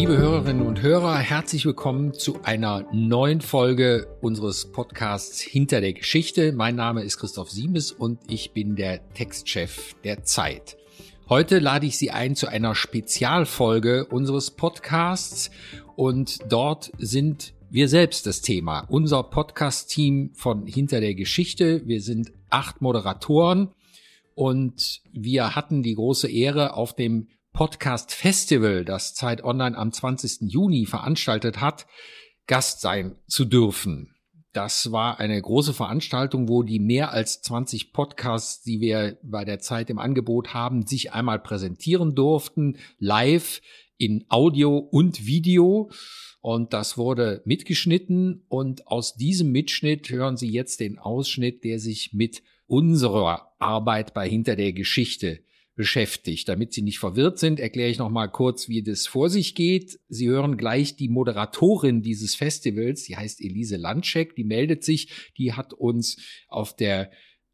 Liebe Hörerinnen und Hörer, herzlich willkommen zu einer neuen Folge unseres Podcasts Hinter der Geschichte. Mein Name ist Christoph Siemes und ich bin der Textchef der Zeit. Heute lade ich Sie ein zu einer Spezialfolge unseres Podcasts und dort sind wir selbst das Thema. Unser Podcast-Team von Hinter der Geschichte. Wir sind acht Moderatoren und wir hatten die große Ehre auf dem Podcast Festival, das Zeit Online am 20. Juni veranstaltet hat, Gast sein zu dürfen. Das war eine große Veranstaltung, wo die mehr als 20 Podcasts, die wir bei der Zeit im Angebot haben, sich einmal präsentieren durften, live in Audio und Video. Und das wurde mitgeschnitten. Und aus diesem Mitschnitt hören Sie jetzt den Ausschnitt, der sich mit unserer Arbeit bei Hinter der Geschichte beschäftigt. Damit Sie nicht verwirrt sind, erkläre ich noch mal kurz, wie das vor sich geht. Sie hören gleich die Moderatorin dieses Festivals, die heißt Elise Landscheck, die meldet sich, die hat uns auf der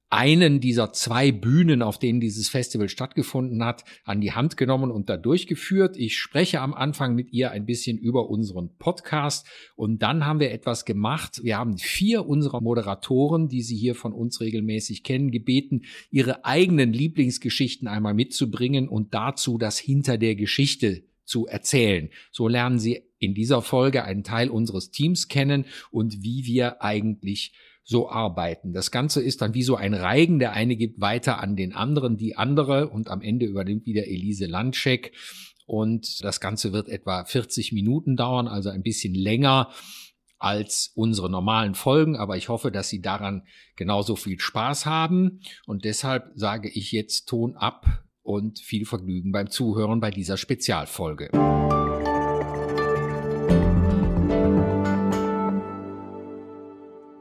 einen dieser zwei Bühnen, auf denen dieses Festival stattgefunden hat, an die Hand genommen und da durchgeführt. Ich spreche am Anfang mit ihr ein bisschen über unseren Podcast und dann haben wir etwas gemacht. Wir haben vier unserer Moderatoren, die Sie hier von uns regelmäßig kennen, gebeten, ihre eigenen Lieblingsgeschichten einmal mitzubringen und dazu das Hinter der Geschichte zu erzählen. So lernen Sie in dieser Folge einen Teil unseres Teams kennen und wie wir eigentlich so arbeiten. Das Ganze ist dann wie so ein Reigen. Der eine gibt weiter an den anderen, die andere und am Ende übernimmt wieder Elise Landscheck. Und das Ganze wird etwa 40 Minuten dauern, also ein bisschen länger als unsere normalen Folgen, aber ich hoffe, dass Sie daran genauso viel Spaß haben. Und deshalb sage ich jetzt Ton ab und viel Vergnügen beim Zuhören bei dieser Spezialfolge.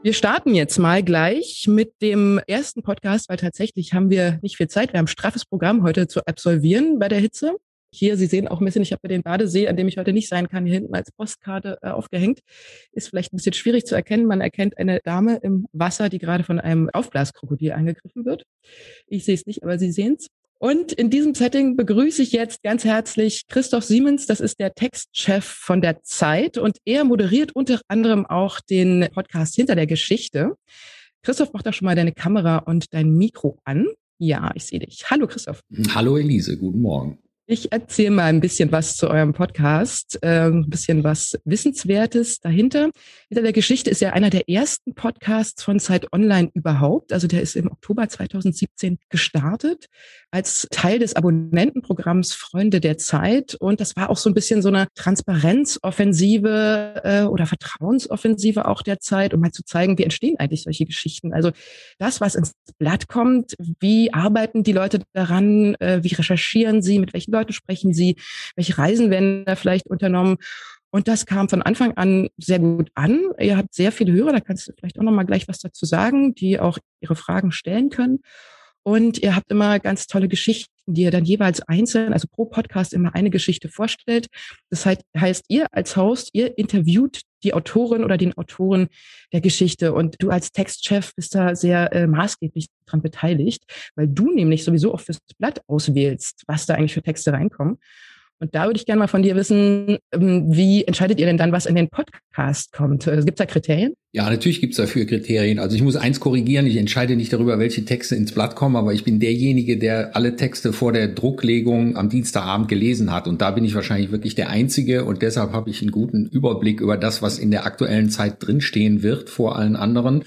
Wir starten jetzt mal gleich mit dem ersten Podcast, weil tatsächlich haben wir nicht viel Zeit. Wir haben ein straffes Programm heute zu absolvieren bei der Hitze. Hier, Sie sehen auch ein bisschen, ich habe mir den Badesee, an dem ich heute nicht sein kann, hier hinten als Postkarte äh, aufgehängt. Ist vielleicht ein bisschen schwierig zu erkennen. Man erkennt eine Dame im Wasser, die gerade von einem Aufblaskrokodil angegriffen wird. Ich sehe es nicht, aber Sie sehen es. Und in diesem Setting begrüße ich jetzt ganz herzlich Christoph Siemens. Das ist der Textchef von der Zeit und er moderiert unter anderem auch den Podcast Hinter der Geschichte. Christoph, mach doch schon mal deine Kamera und dein Mikro an. Ja, ich sehe dich. Hallo Christoph. Hallo Elise, guten Morgen. Ich erzähle mal ein bisschen was zu eurem Podcast, äh, ein bisschen was Wissenswertes dahinter. Hinter der Geschichte ist ja einer der ersten Podcasts von Zeit Online überhaupt. Also der ist im Oktober 2017 gestartet als Teil des Abonnentenprogramms Freunde der Zeit. Und das war auch so ein bisschen so eine Transparenzoffensive äh, oder Vertrauensoffensive auch der Zeit, um mal zu zeigen, wie entstehen eigentlich solche Geschichten. Also das, was ins Blatt kommt, wie arbeiten die Leute daran, äh, wie recherchieren sie, mit welchen Leuten sprechen Sie, welche Reisen werden da vielleicht unternommen. Und das kam von Anfang an sehr gut an. Ihr habt sehr viele Hörer, da kannst du vielleicht auch noch mal gleich was dazu sagen, die auch ihre Fragen stellen können. Und ihr habt immer ganz tolle Geschichten, die ihr dann jeweils einzeln, also pro Podcast immer eine Geschichte vorstellt. Das heißt, ihr als Host, ihr interviewt die Autorin oder den Autoren der Geschichte und du als Textchef bist da sehr äh, maßgeblich dran beteiligt, weil du nämlich sowieso auch fürs Blatt auswählst, was da eigentlich für Texte reinkommen. Und da würde ich gerne mal von dir wissen, ähm, wie entscheidet ihr denn dann, was in den Podcast kommt? Äh, gibt es da Kriterien? Ja, natürlich gibt es dafür Kriterien. Also ich muss eins korrigieren, ich entscheide nicht darüber, welche Texte ins Blatt kommen, aber ich bin derjenige, der alle Texte vor der Drucklegung am Dienstagabend gelesen hat. Und da bin ich wahrscheinlich wirklich der Einzige und deshalb habe ich einen guten Überblick über das, was in der aktuellen Zeit drinstehen wird vor allen anderen.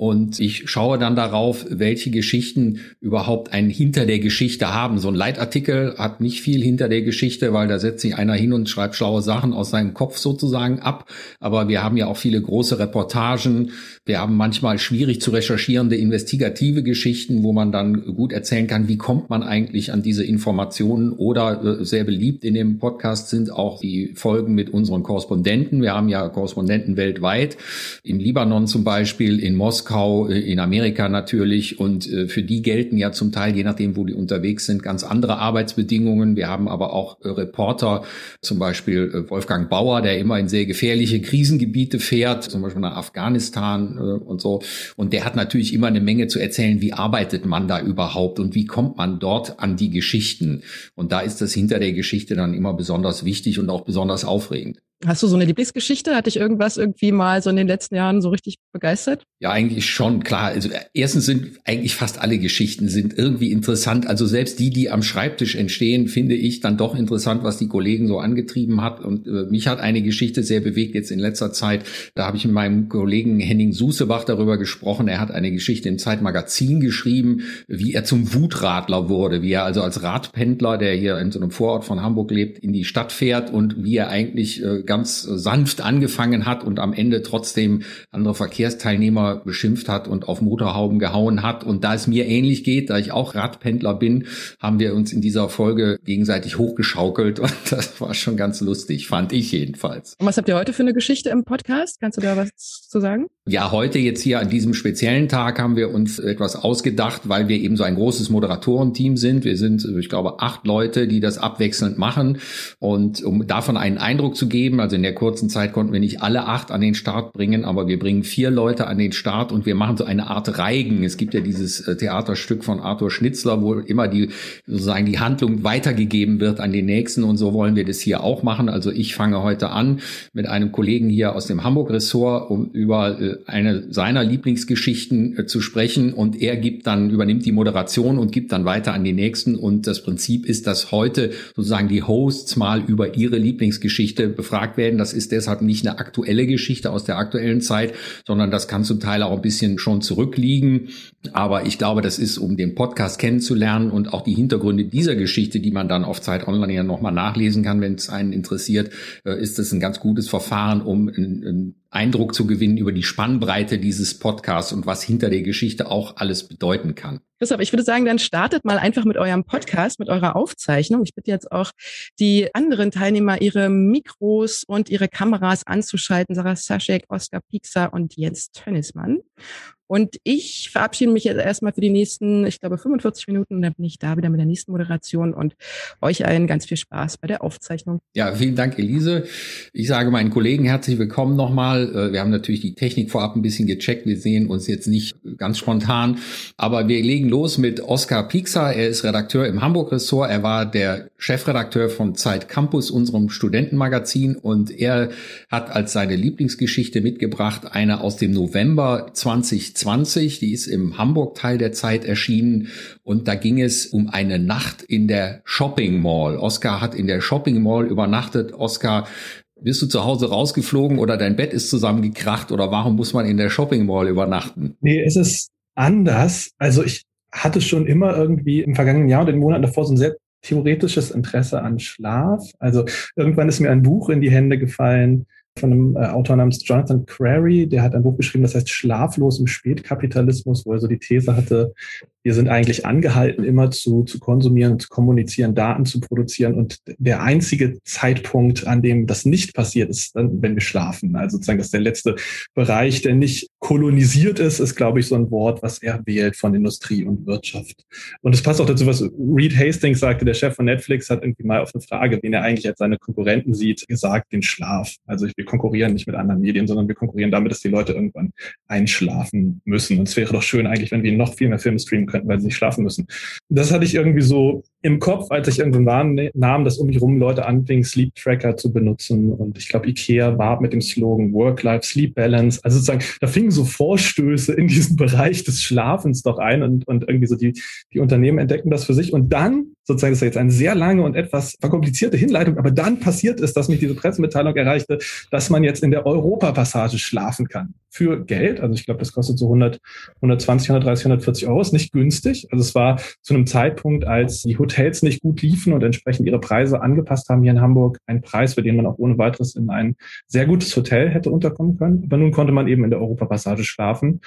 Und ich schaue dann darauf, welche Geschichten überhaupt ein Hinter der Geschichte haben. So ein Leitartikel hat nicht viel hinter der Geschichte, weil da setzt sich einer hin und schreibt schlaue Sachen aus seinem Kopf sozusagen ab. Aber wir haben ja auch viele große Reportagen. Wir haben manchmal schwierig zu recherchierende investigative Geschichten, wo man dann gut erzählen kann, wie kommt man eigentlich an diese Informationen. Oder äh, sehr beliebt in dem Podcast sind auch die Folgen mit unseren Korrespondenten. Wir haben ja Korrespondenten weltweit. Im Libanon zum Beispiel, in Moskau äh, in Amerika natürlich. Und äh, für die gelten ja zum Teil, je nachdem, wo die unterwegs sind, ganz andere Arbeitsbedingungen. Wir haben aber auch Reporter, zum Beispiel Wolfgang Bauer, der immer in sehr gefährliche Krisengebiete fährt, zum Beispiel nach Afghanistan und so. Und der hat natürlich immer eine Menge zu erzählen, wie arbeitet man da überhaupt und wie kommt man dort an die Geschichten. Und da ist das hinter der Geschichte dann immer besonders wichtig und auch besonders aufregend. Hast du so eine Lieblingsgeschichte? Hat dich irgendwas irgendwie mal so in den letzten Jahren so richtig begeistert? Ja, eigentlich schon, klar. Also erstens sind eigentlich fast alle Geschichten sind irgendwie interessant. Also selbst die, die am Schreibtisch entstehen, finde ich dann doch interessant, was die Kollegen so angetrieben hat. Und äh, mich hat eine Geschichte sehr bewegt jetzt in letzter Zeit. Da habe ich mit meinem Kollegen Henning Susebach darüber gesprochen. Er hat eine Geschichte im Zeitmagazin geschrieben, wie er zum Wutradler wurde, wie er also als Radpendler, der hier in so einem Vorort von Hamburg lebt, in die Stadt fährt und wie er eigentlich äh, ganz sanft angefangen hat und am Ende trotzdem andere Verkehrsteilnehmer beschimpft hat und auf Motorhauben gehauen hat. Und da es mir ähnlich geht, da ich auch Radpendler bin, haben wir uns in dieser Folge gegenseitig hochgeschaukelt und das war schon ganz lustig, fand ich jedenfalls. Und was habt ihr heute für eine Geschichte im Podcast? Kannst du da was zu sagen? Ja, heute jetzt hier an diesem speziellen Tag haben wir uns etwas ausgedacht, weil wir eben so ein großes Moderatorenteam sind. Wir sind, ich glaube, acht Leute, die das abwechselnd machen. Und um davon einen Eindruck zu geben, also in der kurzen Zeit konnten wir nicht alle acht an den Start bringen, aber wir bringen vier Leute an den Start und wir machen so eine Art Reigen. Es gibt ja dieses äh, Theaterstück von Arthur Schnitzler, wo immer die sozusagen die Handlung weitergegeben wird an den nächsten und so wollen wir das hier auch machen. Also ich fange heute an mit einem Kollegen hier aus dem Hamburg-Ressort, um über äh, eine seiner Lieblingsgeschichten äh, zu sprechen und er gibt dann übernimmt die Moderation und gibt dann weiter an den nächsten und das Prinzip ist, dass heute sozusagen die Hosts mal über ihre Lieblingsgeschichte befragt gefragt werden. Das ist deshalb nicht eine aktuelle Geschichte aus der aktuellen Zeit, sondern das kann zum Teil auch ein bisschen schon zurückliegen. Aber ich glaube, das ist, um den Podcast kennenzulernen und auch die Hintergründe dieser Geschichte, die man dann auf Zeit Online ja nochmal nachlesen kann, wenn es einen interessiert, äh, ist das ein ganz gutes Verfahren, um einen Eindruck zu gewinnen über die Spannbreite dieses Podcasts und was hinter der Geschichte auch alles bedeuten kann. Christoph, ich würde sagen, dann startet mal einfach mit eurem Podcast, mit eurer Aufzeichnung. Ich bitte jetzt auch die anderen Teilnehmer, ihre Mikros und ihre Kameras anzuschalten. Sarah Saschek, Oskar Piekser und Jens Tönnismann. Und ich verabschiede mich jetzt erstmal für die nächsten, ich glaube, 45 Minuten und dann bin ich da wieder mit der nächsten Moderation und euch allen ganz viel Spaß bei der Aufzeichnung. Ja, vielen Dank, Elise. Ich sage meinen Kollegen herzlich willkommen nochmal. Äh, wir haben natürlich die Technik vorab ein bisschen gecheckt. Wir sehen uns jetzt nicht ganz spontan, aber wir legen los mit Oskar Piekser. Er ist Redakteur im Hamburg-Ressort. Er war der Chefredakteur von Zeit Campus, unserem Studentenmagazin und er hat als seine Lieblingsgeschichte mitgebracht eine aus dem November 2020 2020, die ist im Hamburg-Teil der Zeit erschienen und da ging es um eine Nacht in der Shopping Mall. Oscar hat in der Shopping Mall übernachtet. Oscar, bist du zu Hause rausgeflogen oder dein Bett ist zusammengekracht oder warum muss man in der Shopping Mall übernachten? Nee, es ist anders. Also ich hatte schon immer irgendwie im vergangenen Jahr und den Monaten davor so ein sehr theoretisches Interesse an Schlaf. Also irgendwann ist mir ein Buch in die Hände gefallen, von einem äh, Autor namens Jonathan Crary, der hat ein Buch geschrieben, das heißt Schlaflos im Spätkapitalismus, wo er so die These hatte, wir sind eigentlich angehalten, immer zu, zu konsumieren, zu kommunizieren, Daten zu produzieren. Und der einzige Zeitpunkt, an dem das nicht passiert, ist dann, wenn wir schlafen. Also sozusagen, dass der letzte Bereich, der nicht kolonisiert ist, ist, glaube ich, so ein Wort, was er wählt von Industrie und Wirtschaft. Und es passt auch dazu, was Reed Hastings sagte, der Chef von Netflix hat irgendwie mal auf eine Frage, wen er eigentlich als seine Konkurrenten sieht, gesagt, den Schlaf. Also wir konkurrieren nicht mit anderen Medien, sondern wir konkurrieren damit, dass die Leute irgendwann einschlafen müssen. Und es wäre doch schön eigentlich, wenn wir noch viel mehr Filme streamen könnten, weil sie nicht schlafen müssen. Das hatte ich irgendwie so im Kopf, als ich irgendwann nahm, dass um mich rum Leute anfingen, Sleep Tracker zu benutzen. Und ich glaube, Ikea war mit dem Slogan Work-Life-Sleep-Balance. Also sozusagen, da fingen so Vorstöße in diesen Bereich des Schlafens doch ein und, und irgendwie so die, die Unternehmen entdeckten das für sich. Und dann, sozusagen, das ist jetzt eine sehr lange und etwas verkomplizierte Hinleitung, aber dann passiert es, dass mich diese Pressemitteilung erreichte, dass man jetzt in der Europapassage schlafen kann. Für Geld. Also ich glaube, das kostet so 100, 120, 130, 140 Euro. Ist nicht günstig. Also es war zu einem Zeitpunkt, als die Hotels nicht gut liefen und entsprechend ihre Preise angepasst haben hier in Hamburg, ein Preis, für den man auch ohne weiteres in ein sehr gutes Hotel hätte unterkommen können. Aber nun konnte man eben in der Europapassage schlafen.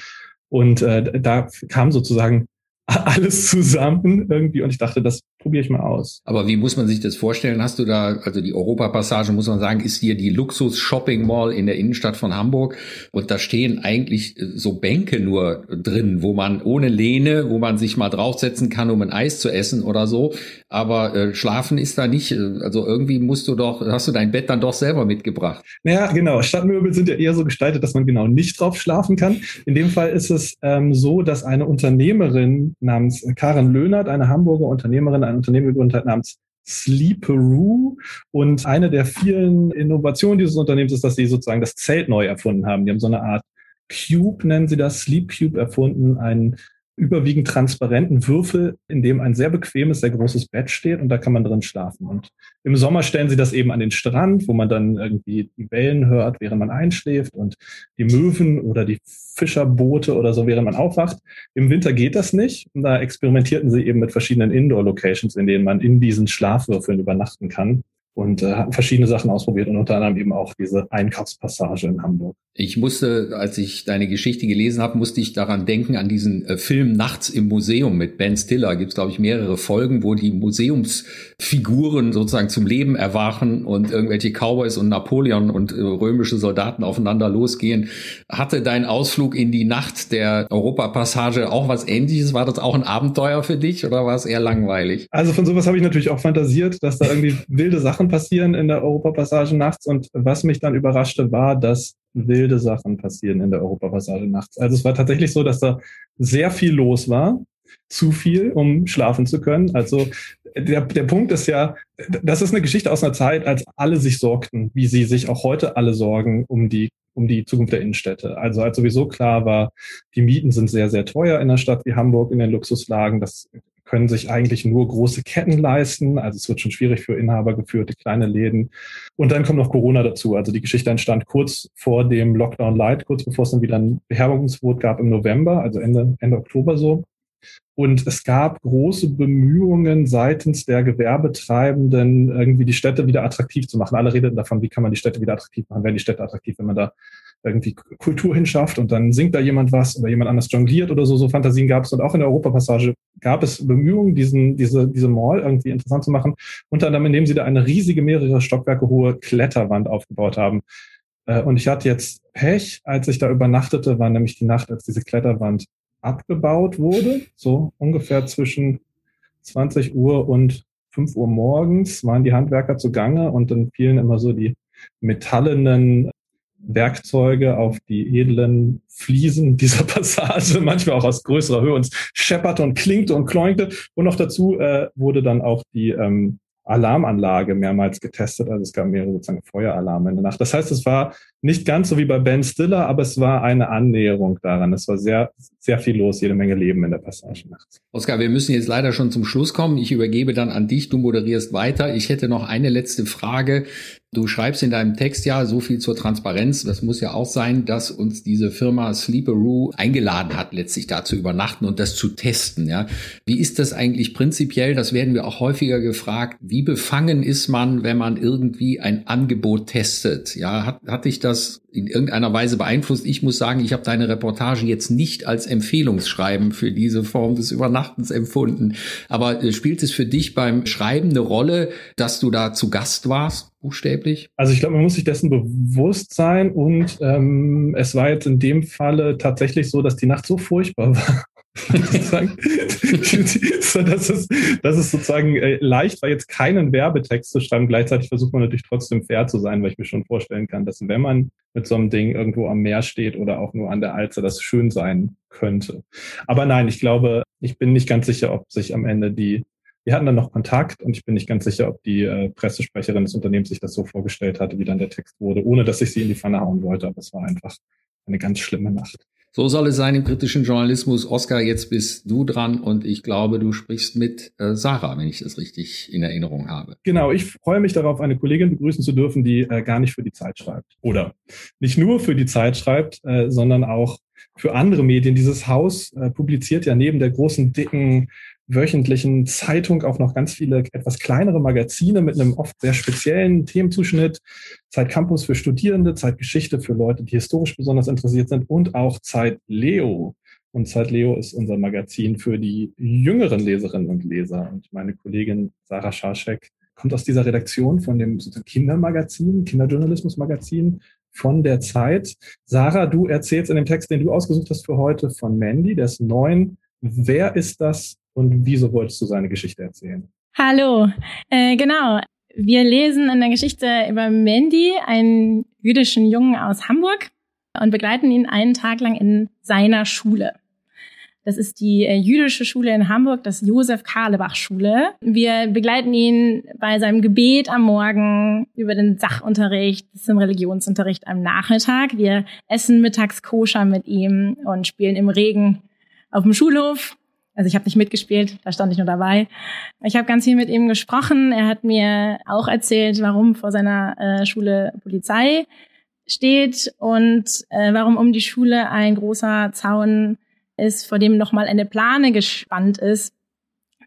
Und äh, da kam sozusagen alles zusammen irgendwie und ich dachte, das probiere ich mal aus. Aber wie muss man sich das vorstellen? Hast du da, also die Europapassage, muss man sagen, ist hier die Luxus-Shopping-Mall in der Innenstadt von Hamburg. Und da stehen eigentlich äh, so Bänke nur drin, wo man ohne Lehne, wo man sich mal draufsetzen kann, um ein Eis zu essen oder so. Aber äh, schlafen ist da nicht. Äh, also irgendwie musst du doch, hast du dein Bett dann doch selber mitgebracht. Naja, genau. Stadtmöbel sind ja eher so gestaltet, dass man genau nicht drauf schlafen kann. In dem Fall ist es ähm, so, dass eine Unternehmerin namens Karen Löhnert, eine Hamburger Unternehmerin, ein Unternehmen gegründet hat namens Sleeperoo. Und eine der vielen Innovationen dieses Unternehmens ist, dass sie sozusagen das Zelt neu erfunden haben. Die haben so eine Art Cube, nennen sie das, Sleep Cube erfunden, ein überwiegend transparenten Würfel, in dem ein sehr bequemes, sehr großes Bett steht und da kann man drin schlafen. Und im Sommer stellen sie das eben an den Strand, wo man dann irgendwie die Wellen hört, während man einschläft und die Möwen oder die Fischerboote oder so, während man aufwacht. Im Winter geht das nicht. Und da experimentierten sie eben mit verschiedenen Indoor-Locations, in denen man in diesen Schlafwürfeln übernachten kann und äh, hatten verschiedene Sachen ausprobiert und unter anderem eben auch diese Einkaufspassage in Hamburg. Ich musste, als ich deine Geschichte gelesen habe, musste ich daran denken, an diesen äh, Film Nachts im Museum mit Ben Stiller. Gibt es, glaube ich, mehrere Folgen, wo die Museumsfiguren sozusagen zum Leben erwachen und irgendwelche Cowboys und Napoleon und äh, römische Soldaten aufeinander losgehen. Hatte dein Ausflug in die Nacht der Europapassage auch was ähnliches? War das auch ein Abenteuer für dich oder war es eher langweilig? Also von sowas habe ich natürlich auch fantasiert, dass da irgendwie wilde Sachen passieren in der Europapassage nachts. Und was mich dann überraschte, war, dass wilde Sachen passieren in der Europapassage nachts. Also es war tatsächlich so, dass da sehr viel los war, zu viel, um schlafen zu können. Also der, der Punkt ist ja, das ist eine Geschichte aus einer Zeit, als alle sich sorgten, wie sie sich auch heute alle sorgen um die um die Zukunft der Innenstädte. Also als sowieso klar war, die Mieten sind sehr, sehr teuer in einer Stadt wie Hamburg in den Luxuslagen. Das können sich eigentlich nur große Ketten leisten. Also es wird schon schwierig für inhabergeführte kleine Läden. Und dann kommt noch Corona dazu. Also die Geschichte entstand kurz vor dem Lockdown Light, kurz bevor es dann wieder ein Beherbergungsverbot gab im November, also Ende, Ende Oktober so. Und es gab große Bemühungen seitens der Gewerbetreibenden, irgendwie die Städte wieder attraktiv zu machen. Alle redeten davon, wie kann man die Städte wieder attraktiv machen? Werden die Städte attraktiv, wenn man da irgendwie Kultur hinschafft und dann singt da jemand was oder jemand anders jongliert oder so. So Fantasien gab es. Und auch in der Europapassage gab es Bemühungen, diesen, diese, diese Mall irgendwie interessant zu machen. Unter anderem, indem sie da eine riesige, mehrere Stockwerke hohe Kletterwand aufgebaut haben. Äh, und ich hatte jetzt Pech, als ich da übernachtete, war nämlich die Nacht, als diese Kletterwand abgebaut wurde, so ungefähr zwischen 20 Uhr und 5 Uhr morgens waren die Handwerker zugange und dann fielen immer so die metallenen Werkzeuge auf die edlen Fliesen dieser Passage, manchmal auch aus größerer Höhe und schepperte und klinkte und kloinkte. Und noch dazu äh, wurde dann auch die ähm, Alarmanlage mehrmals getestet. Also es gab mehrere sozusagen Feueralarme in der Nacht. Das heißt, es war nicht ganz so wie bei Ben Stiller, aber es war eine Annäherung daran. Es war sehr, sehr viel los, jede Menge Leben in der Passage nachts. Oskar, wir müssen jetzt leider schon zum Schluss kommen. Ich übergebe dann an dich. Du moderierst weiter. Ich hätte noch eine letzte Frage. Du schreibst in deinem Text ja so viel zur Transparenz. Das muss ja auch sein, dass uns diese Firma Sleeperoo eingeladen hat, letztlich da zu übernachten und das zu testen. Ja, wie ist das eigentlich prinzipiell? Das werden wir auch häufiger gefragt. Wie befangen ist man, wenn man irgendwie ein Angebot testet? Ja, hat, hat dich das in irgendeiner Weise beeinflusst? Ich muss sagen, ich habe deine Reportage jetzt nicht als Empfehlungsschreiben für diese Form des Übernachtens empfunden. Aber äh, spielt es für dich beim Schreiben eine Rolle, dass du da zu Gast warst? Buchstäblich? Also ich glaube, man muss sich dessen bewusst sein und ähm, es war jetzt in dem Falle tatsächlich so, dass die Nacht so furchtbar war. dass, es, dass es sozusagen äh, leicht war, jetzt keinen Werbetext zu schreiben. Gleichzeitig versucht man natürlich trotzdem fair zu sein, weil ich mir schon vorstellen kann, dass wenn man mit so einem Ding irgendwo am Meer steht oder auch nur an der Alze, das schön sein könnte. Aber nein, ich glaube, ich bin nicht ganz sicher, ob sich am Ende die wir hatten dann noch Kontakt und ich bin nicht ganz sicher, ob die äh, Pressesprecherin des Unternehmens sich das so vorgestellt hatte, wie dann der Text wurde, ohne dass ich sie in die Pfanne hauen wollte. Aber es war einfach eine ganz schlimme Nacht. So soll es sein im kritischen Journalismus. Oskar, jetzt bist du dran und ich glaube, du sprichst mit äh, Sarah, wenn ich das richtig in Erinnerung habe. Genau, ich freue mich darauf, eine Kollegin begrüßen zu dürfen, die äh, gar nicht für die Zeit schreibt. Oder nicht nur für die Zeit schreibt, äh, sondern auch für andere Medien. Dieses Haus äh, publiziert ja neben der großen, dicken wöchentlichen Zeitung auch noch ganz viele etwas kleinere Magazine mit einem oft sehr speziellen Themenzuschnitt. Zeit Campus für Studierende, Zeit Geschichte für Leute, die historisch besonders interessiert sind und auch Zeit Leo Und Zeit Leo ist unser Magazin für die jüngeren Leserinnen und Leser. Und meine Kollegin Sarah Scharschek kommt aus dieser Redaktion von dem Kindermagazin, Kinderjournalismusmagazin von der Zeit. Sarah, du erzählst in dem Text, den du ausgesucht hast für heute von Mandy, der ist neun. Wer ist das und wieso wolltest du seine Geschichte erzählen? Hallo, äh, genau. Wir lesen in der Geschichte über Mandy, einen jüdischen Jungen aus Hamburg, und begleiten ihn einen Tag lang in seiner Schule. Das ist die äh, jüdische Schule in Hamburg, das Josef Karlebach Schule. Wir begleiten ihn bei seinem Gebet am Morgen über den Sachunterricht bis zum Religionsunterricht am Nachmittag. Wir essen mittags koscher mit ihm und spielen im Regen auf dem Schulhof. Also ich habe nicht mitgespielt, da stand ich nur dabei. Ich habe ganz viel mit ihm gesprochen. Er hat mir auch erzählt, warum vor seiner äh, Schule Polizei steht und äh, warum um die Schule ein großer Zaun ist, vor dem nochmal eine Plane gespannt ist,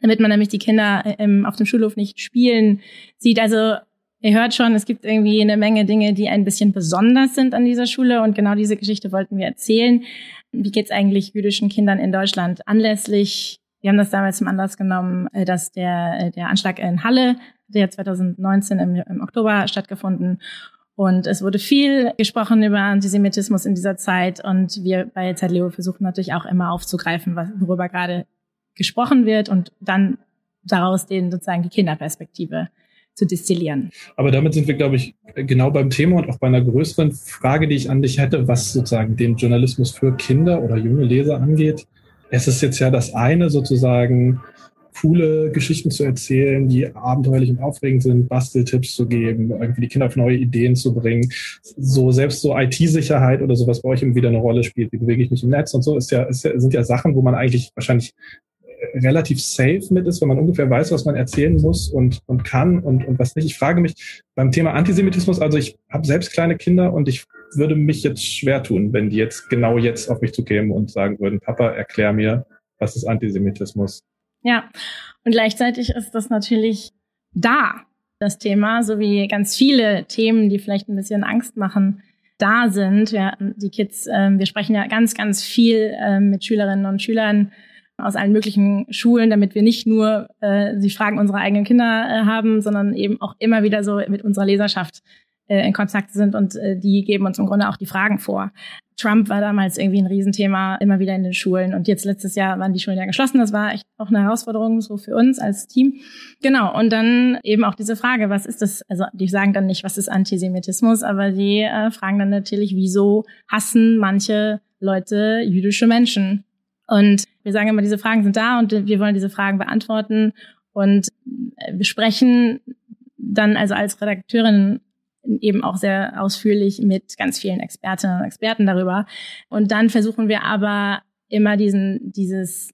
damit man nämlich die Kinder ähm, auf dem Schulhof nicht spielen sieht. Also ihr hört schon, es gibt irgendwie eine Menge Dinge, die ein bisschen besonders sind an dieser Schule und genau diese Geschichte wollten wir erzählen. Wie geht's eigentlich jüdischen Kindern in Deutschland anlässlich? Wir haben das damals zum Anlass genommen, äh, dass der, äh, der Anschlag in Halle, der 2019 im, im Oktober stattgefunden und es wurde viel gesprochen über Antisemitismus in dieser Zeit. Und wir bei Zeitleo versuchen natürlich auch immer aufzugreifen, worüber gerade gesprochen wird und dann daraus den sozusagen die Kinderperspektive zu destillieren. Aber damit sind wir, glaube ich, genau beim Thema und auch bei einer größeren Frage, die ich an dich hätte, was sozusagen den Journalismus für Kinder oder junge Leser angeht. Es ist jetzt ja das eine sozusagen, coole Geschichten zu erzählen, die abenteuerlich und aufregend sind, Basteltipps zu geben, irgendwie die Kinder auf neue Ideen zu bringen. So selbst so IT-Sicherheit oder sowas bei euch immer wieder eine Rolle spielt. Wie bewege ich mich im Netz und so ist ja, ist ja, sind ja Sachen, wo man eigentlich wahrscheinlich relativ safe mit ist, wenn man ungefähr weiß, was man erzählen muss und, und kann und, und was nicht. Ich frage mich beim Thema Antisemitismus, also ich habe selbst kleine Kinder und ich würde mich jetzt schwer tun, wenn die jetzt genau jetzt auf mich zukämen und sagen würden, Papa, erklär mir, was ist Antisemitismus? Ja, und gleichzeitig ist das natürlich da, das Thema, so wie ganz viele Themen, die vielleicht ein bisschen Angst machen, da sind. Ja, die Kids, äh, wir sprechen ja ganz, ganz viel äh, mit Schülerinnen und Schülern aus allen möglichen Schulen, damit wir nicht nur äh, sie Fragen unserer eigenen Kinder äh, haben, sondern eben auch immer wieder so mit unserer Leserschaft äh, in Kontakt sind und äh, die geben uns im Grunde auch die Fragen vor. Trump war damals irgendwie ein Riesenthema, immer wieder in den Schulen. Und jetzt letztes Jahr waren die Schulen ja geschlossen. Das war echt auch eine Herausforderung so für uns als Team. Genau. Und dann eben auch diese Frage, was ist das? Also die sagen dann nicht, was ist Antisemitismus, aber die äh, fragen dann natürlich, wieso hassen manche Leute jüdische Menschen? Und wir sagen immer, diese Fragen sind da und wir wollen diese Fragen beantworten und besprechen dann also als Redakteurin eben auch sehr ausführlich mit ganz vielen Expertinnen und Experten darüber. Und dann versuchen wir aber immer diesen, dieses,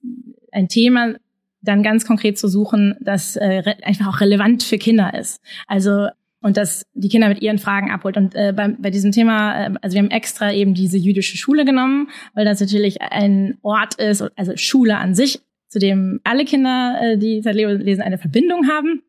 ein Thema dann ganz konkret zu suchen, das äh, einfach auch relevant für Kinder ist. Also und dass die Kinder mit ihren Fragen abholt. Und äh, bei, bei diesem Thema, äh, also wir haben extra eben diese jüdische Schule genommen, weil das natürlich ein Ort ist, also Schule an sich, zu dem alle Kinder, äh, die seit lesen, eine Verbindung haben.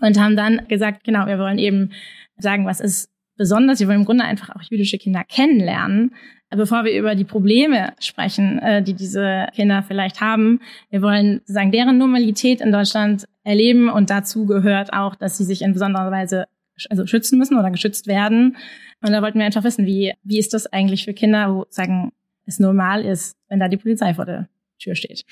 Und haben dann gesagt, genau, wir wollen eben sagen, was ist besonders. Wir wollen im Grunde einfach auch jüdische Kinder kennenlernen, bevor wir über die Probleme sprechen, äh, die diese Kinder vielleicht haben. Wir wollen sagen, deren Normalität in Deutschland erleben und dazu gehört auch, dass sie sich in besonderer Weise also schützen müssen oder geschützt werden. Und da wollten wir einfach wissen, wie, wie ist das eigentlich für Kinder, wo sagen, es normal ist, wenn da die Polizei vor der Tür steht.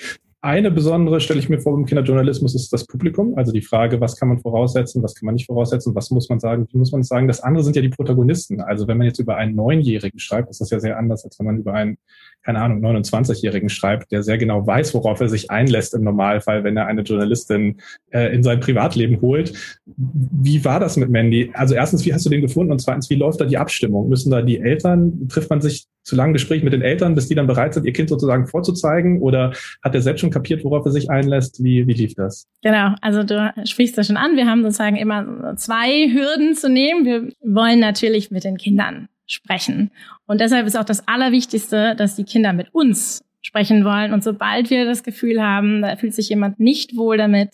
Eine besondere stelle ich mir vor im Kinderjournalismus ist das Publikum, also die Frage, was kann man voraussetzen, was kann man nicht voraussetzen, was muss man sagen, wie muss man sagen. Das andere sind ja die Protagonisten. Also wenn man jetzt über einen Neunjährigen schreibt, ist das ja sehr anders, als wenn man über einen, keine Ahnung, 29-Jährigen schreibt, der sehr genau weiß, worauf er sich einlässt im Normalfall, wenn er eine Journalistin äh, in sein Privatleben holt. Wie war das mit Mandy? Also erstens, wie hast du den gefunden? Und zweitens, wie läuft da die Abstimmung? Müssen da die Eltern, trifft man sich zu langen Gespräch mit den Eltern, bis die dann bereit sind, ihr Kind sozusagen vorzuzeigen? Oder hat er selbst schon kapiert, worauf er sich einlässt? Wie, wie lief das? Genau, also du sprichst das schon an. Wir haben sozusagen immer zwei Hürden zu nehmen. Wir wollen natürlich mit den Kindern sprechen. Und deshalb ist auch das Allerwichtigste, dass die Kinder mit uns sprechen wollen. Und sobald wir das Gefühl haben, da fühlt sich jemand nicht wohl damit,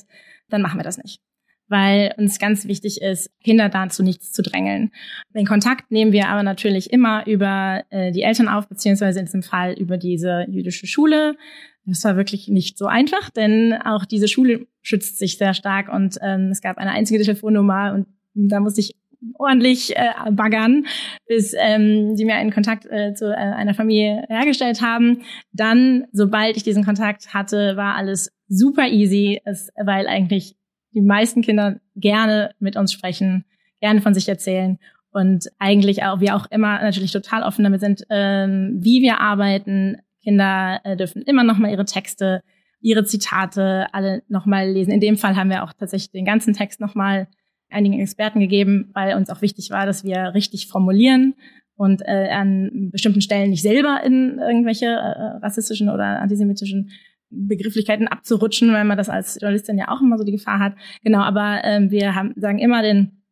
dann machen wir das nicht. Weil uns ganz wichtig ist, Kinder dazu nichts zu drängeln. Den Kontakt nehmen wir aber natürlich immer über äh, die Eltern auf, beziehungsweise in diesem Fall über diese jüdische Schule. Das war wirklich nicht so einfach, denn auch diese Schule schützt sich sehr stark und ähm, es gab eine einzige Telefonnummer und da musste ich ordentlich äh, baggern, bis ähm, sie mir einen Kontakt äh, zu äh, einer Familie hergestellt haben. Dann, sobald ich diesen Kontakt hatte, war alles super easy, es, weil eigentlich die meisten Kinder gerne mit uns sprechen, gerne von sich erzählen und eigentlich auch wir auch immer natürlich total offen damit sind, ähm, wie wir arbeiten. Kinder äh, dürfen immer noch mal ihre Texte, ihre Zitate alle noch mal lesen. In dem Fall haben wir auch tatsächlich den ganzen Text noch mal einigen Experten gegeben, weil uns auch wichtig war, dass wir richtig formulieren und äh, an bestimmten Stellen nicht selber in irgendwelche äh, rassistischen oder antisemitischen Begrifflichkeiten abzurutschen, weil man das als Journalistin ja auch immer so die Gefahr hat. Genau, aber ähm, wir haben, sagen immer den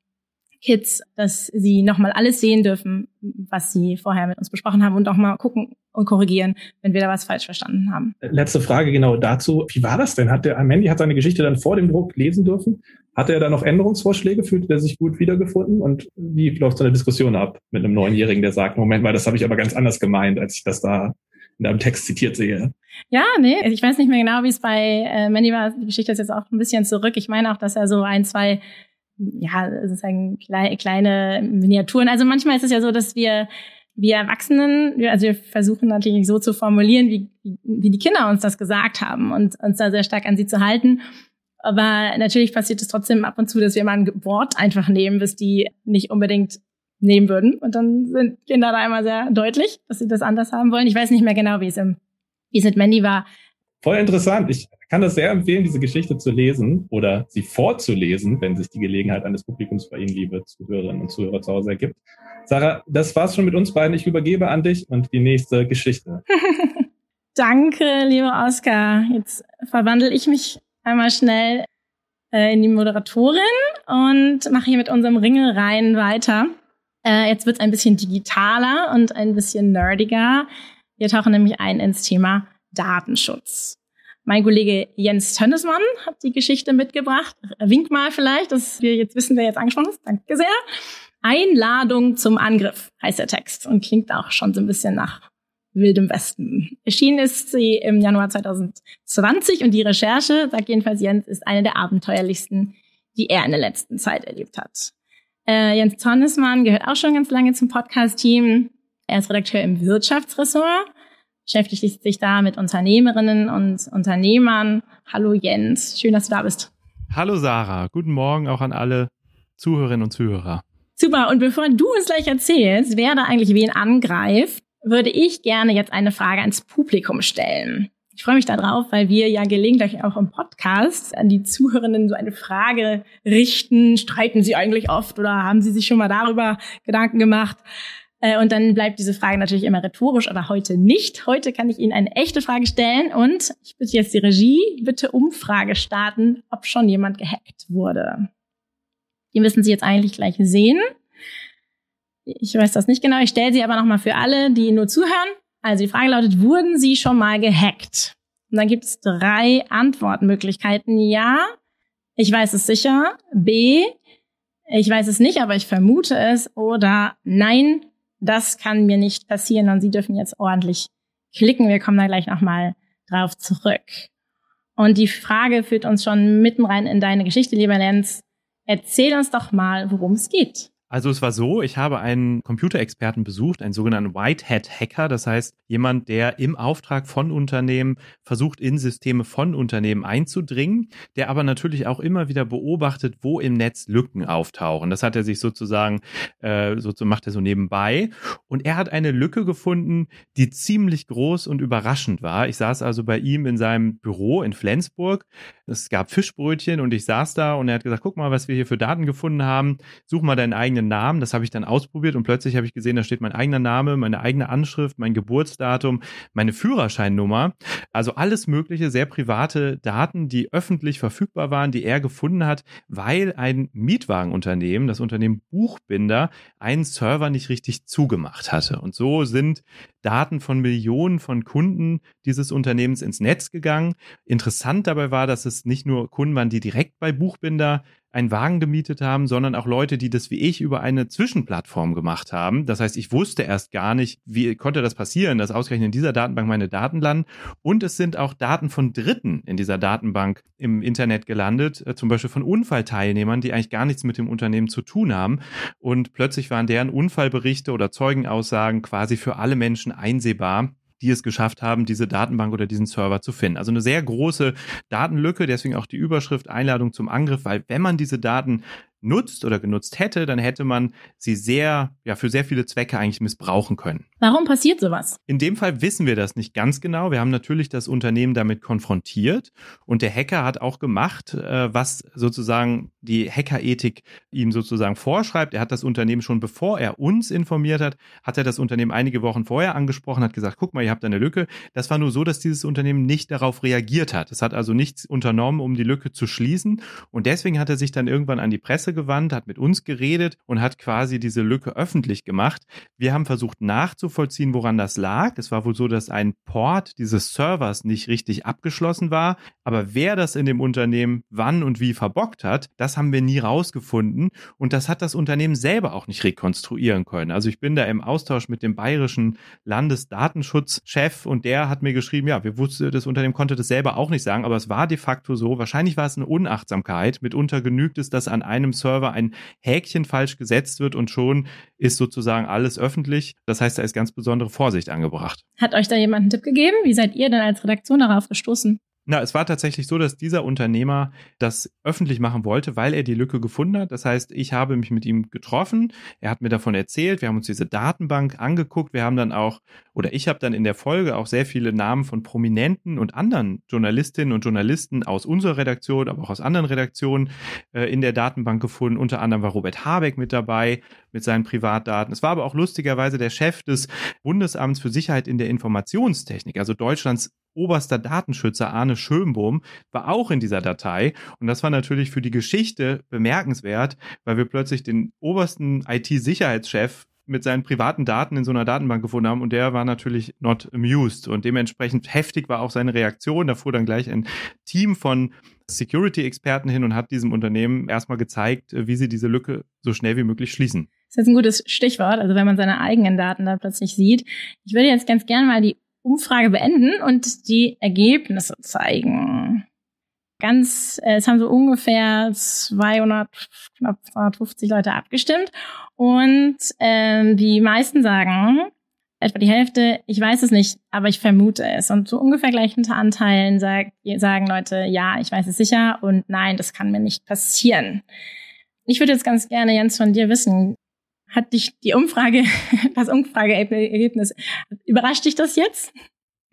Kids, dass sie nochmal alles sehen dürfen, was sie vorher mit uns besprochen haben und auch mal gucken und korrigieren, wenn wir da was falsch verstanden haben. Letzte Frage genau dazu. Wie war das denn? Hat der Mandy hat seine Geschichte dann vor dem Druck lesen dürfen? Hatte er da noch Änderungsvorschläge? Fühlte er sich gut wiedergefunden? Und wie läuft so eine Diskussion ab mit einem Neunjährigen, der sagt, Moment mal, das habe ich aber ganz anders gemeint, als ich das da in deinem Text zitiert sehe? Ja, nee, ich weiß nicht mehr genau, wie es bei äh, Mandy war. Die Geschichte ist jetzt auch ein bisschen zurück. Ich meine auch, dass er so ein, zwei ja, sozusagen klei kleine Miniaturen. Also manchmal ist es ja so, dass wir wir Erwachsenen, also wir versuchen natürlich so zu formulieren, wie, wie die Kinder uns das gesagt haben und uns da sehr stark an sie zu halten. Aber natürlich passiert es trotzdem ab und zu, dass wir mal ein Wort einfach nehmen, bis die nicht unbedingt nehmen würden. Und dann sind Kinder da immer sehr deutlich, dass sie das anders haben wollen. Ich weiß nicht mehr genau, wie es im, wie es mit Mandy war. Voll interessant. Ich kann das sehr empfehlen, diese Geschichte zu lesen oder sie vorzulesen, wenn sich die Gelegenheit eines Publikums bei Ihnen, liebe Zuhörerinnen und Zuhörer zu Hause ergibt. Sarah, das war's schon mit uns beiden. Ich übergebe an dich und die nächste Geschichte. Danke, lieber Oskar. Jetzt verwandle ich mich einmal schnell äh, in die Moderatorin und mache hier mit unserem Ringelreihen weiter. Äh, jetzt wird's ein bisschen digitaler und ein bisschen nerdiger. Wir tauchen nämlich ein ins Thema Datenschutz. Mein Kollege Jens Tönnesmann hat die Geschichte mitgebracht. Wink mal vielleicht, dass wir jetzt wissen, wer jetzt angesprochen ist. Danke sehr. Einladung zum Angriff heißt der Text und klingt auch schon so ein bisschen nach Wildem Westen. Erschienen ist sie im Januar 2020 und die Recherche, sagt jedenfalls Jens, ist eine der abenteuerlichsten, die er in der letzten Zeit erlebt hat. Äh, Jens Tönnesmann gehört auch schon ganz lange zum Podcast-Team. Er ist Redakteur im Wirtschaftsressort beschäftigt sich da mit Unternehmerinnen und Unternehmern. Hallo Jens, schön, dass du da bist. Hallo Sarah, guten Morgen auch an alle Zuhörerinnen und Zuhörer. Super, und bevor du uns gleich erzählst, wer da eigentlich wen angreift, würde ich gerne jetzt eine Frage ans Publikum stellen. Ich freue mich darauf, weil wir ja gelegentlich auch im Podcast an die Zuhörenden so eine Frage richten. Streiten sie eigentlich oft oder haben sie sich schon mal darüber Gedanken gemacht? Äh, und dann bleibt diese Frage natürlich immer rhetorisch, aber heute nicht. Heute kann ich Ihnen eine echte Frage stellen und ich bitte jetzt die Regie, bitte Umfrage starten, ob schon jemand gehackt wurde. Die müssen Sie jetzt eigentlich gleich sehen. Ich weiß das nicht genau. Ich stelle sie aber nochmal für alle, die nur zuhören. Also die Frage lautet, wurden Sie schon mal gehackt? Und dann gibt es drei Antwortmöglichkeiten. Ja, ich weiß es sicher. B, ich weiß es nicht, aber ich vermute es. Oder nein, das kann mir nicht passieren und Sie dürfen jetzt ordentlich klicken. Wir kommen da gleich nochmal drauf zurück. Und die Frage führt uns schon mitten rein in deine Geschichte, lieber Lenz. Erzähl uns doch mal, worum es geht. Also es war so, ich habe einen Computerexperten besucht, einen sogenannten White Hat Hacker, das heißt jemand, der im Auftrag von Unternehmen versucht, in Systeme von Unternehmen einzudringen, der aber natürlich auch immer wieder beobachtet, wo im Netz Lücken auftauchen. Das hat er sich sozusagen, äh, so macht er so nebenbei. Und er hat eine Lücke gefunden, die ziemlich groß und überraschend war. Ich saß also bei ihm in seinem Büro in Flensburg. Es gab Fischbrötchen und ich saß da und er hat gesagt, guck mal, was wir hier für Daten gefunden haben. Such mal deinen eigenen Namen. Das habe ich dann ausprobiert und plötzlich habe ich gesehen, da steht mein eigener Name, meine eigene Anschrift, mein Geburtsdatum, meine Führerscheinnummer. Also alles mögliche, sehr private Daten, die öffentlich verfügbar waren, die er gefunden hat, weil ein Mietwagenunternehmen, das Unternehmen Buchbinder, einen Server nicht richtig zugemacht hatte. Und so sind Daten von Millionen von Kunden dieses Unternehmens ins Netz gegangen. Interessant dabei war, dass es nicht nur Kunden waren, die direkt bei Buchbinder einen Wagen gemietet haben, sondern auch Leute, die das wie ich über eine Zwischenplattform gemacht haben. Das heißt, ich wusste erst gar nicht, wie konnte das passieren, dass ausgerechnet in dieser Datenbank meine Daten landen. Und es sind auch Daten von Dritten in dieser Datenbank im Internet gelandet, äh, zum Beispiel von Unfallteilnehmern, die eigentlich gar nichts mit dem Unternehmen zu tun haben. Und plötzlich waren deren Unfallberichte oder Zeugenaussagen quasi für alle Menschen einsehbar die es geschafft haben, diese Datenbank oder diesen Server zu finden. Also eine sehr große Datenlücke, deswegen auch die Überschrift Einladung zum Angriff, weil wenn man diese Daten nutzt oder genutzt hätte, dann hätte man sie sehr, ja, für sehr viele Zwecke eigentlich missbrauchen können. Warum passiert sowas? In dem Fall wissen wir das nicht ganz genau. Wir haben natürlich das Unternehmen damit konfrontiert und der Hacker hat auch gemacht, äh, was sozusagen die Hackerethik ihm sozusagen vorschreibt. Er hat das Unternehmen schon bevor er uns informiert hat, hat er das Unternehmen einige Wochen vorher angesprochen, hat gesagt, guck mal, ihr habt eine Lücke. Das war nur so, dass dieses Unternehmen nicht darauf reagiert hat. Es hat also nichts unternommen, um die Lücke zu schließen und deswegen hat er sich dann irgendwann an die Presse gewandt, hat mit uns geredet und hat quasi diese Lücke öffentlich gemacht. Wir haben versucht nachzuvollziehen, woran das lag. Es war wohl so, dass ein Port dieses Servers nicht richtig abgeschlossen war. Aber wer das in dem Unternehmen wann und wie verbockt hat, das haben wir nie rausgefunden. Und das hat das Unternehmen selber auch nicht rekonstruieren können. Also ich bin da im Austausch mit dem bayerischen Landesdatenschutzchef und der hat mir geschrieben, ja, wir wussten, das Unternehmen konnte das selber auch nicht sagen, aber es war de facto so. Wahrscheinlich war es eine Unachtsamkeit. Mitunter genügt es, dass an einem Server ein Häkchen falsch gesetzt wird und schon ist sozusagen alles öffentlich. Das heißt, da ist ganz besondere Vorsicht angebracht. Hat euch da jemand einen Tipp gegeben? Wie seid ihr denn als Redaktion darauf gestoßen? Na, es war tatsächlich so, dass dieser Unternehmer das öffentlich machen wollte, weil er die Lücke gefunden hat. Das heißt, ich habe mich mit ihm getroffen. Er hat mir davon erzählt. Wir haben uns diese Datenbank angeguckt. Wir haben dann auch, oder ich habe dann in der Folge auch sehr viele Namen von Prominenten und anderen Journalistinnen und Journalisten aus unserer Redaktion, aber auch aus anderen Redaktionen äh, in der Datenbank gefunden. Unter anderem war Robert Habeck mit dabei mit seinen Privatdaten. Es war aber auch lustigerweise der Chef des Bundesamts für Sicherheit in der Informationstechnik, also Deutschlands oberster Datenschützer Arne Schönbohm war auch in dieser Datei. Und das war natürlich für die Geschichte bemerkenswert, weil wir plötzlich den obersten IT-Sicherheitschef mit seinen privaten Daten in so einer Datenbank gefunden haben und der war natürlich not amused und dementsprechend heftig war auch seine Reaktion. Da fuhr dann gleich ein Team von Security-Experten hin und hat diesem Unternehmen erstmal gezeigt, wie sie diese Lücke so schnell wie möglich schließen. Das ist jetzt ein gutes Stichwort, also wenn man seine eigenen Daten da plötzlich sieht. Ich würde jetzt ganz gerne mal die Umfrage beenden und die Ergebnisse zeigen. Ganz, äh, es haben so ungefähr 200, knapp 250 Leute abgestimmt und ähm, die meisten sagen, etwa die Hälfte, ich weiß es nicht, aber ich vermute es. Und so ungefähr gleichen Anteilen sag, sagen Leute, ja, ich weiß es sicher und nein, das kann mir nicht passieren. Ich würde jetzt ganz gerne, Jens, von dir wissen, hat dich die Umfrage, das Umfrageergebnis, überrascht dich das jetzt?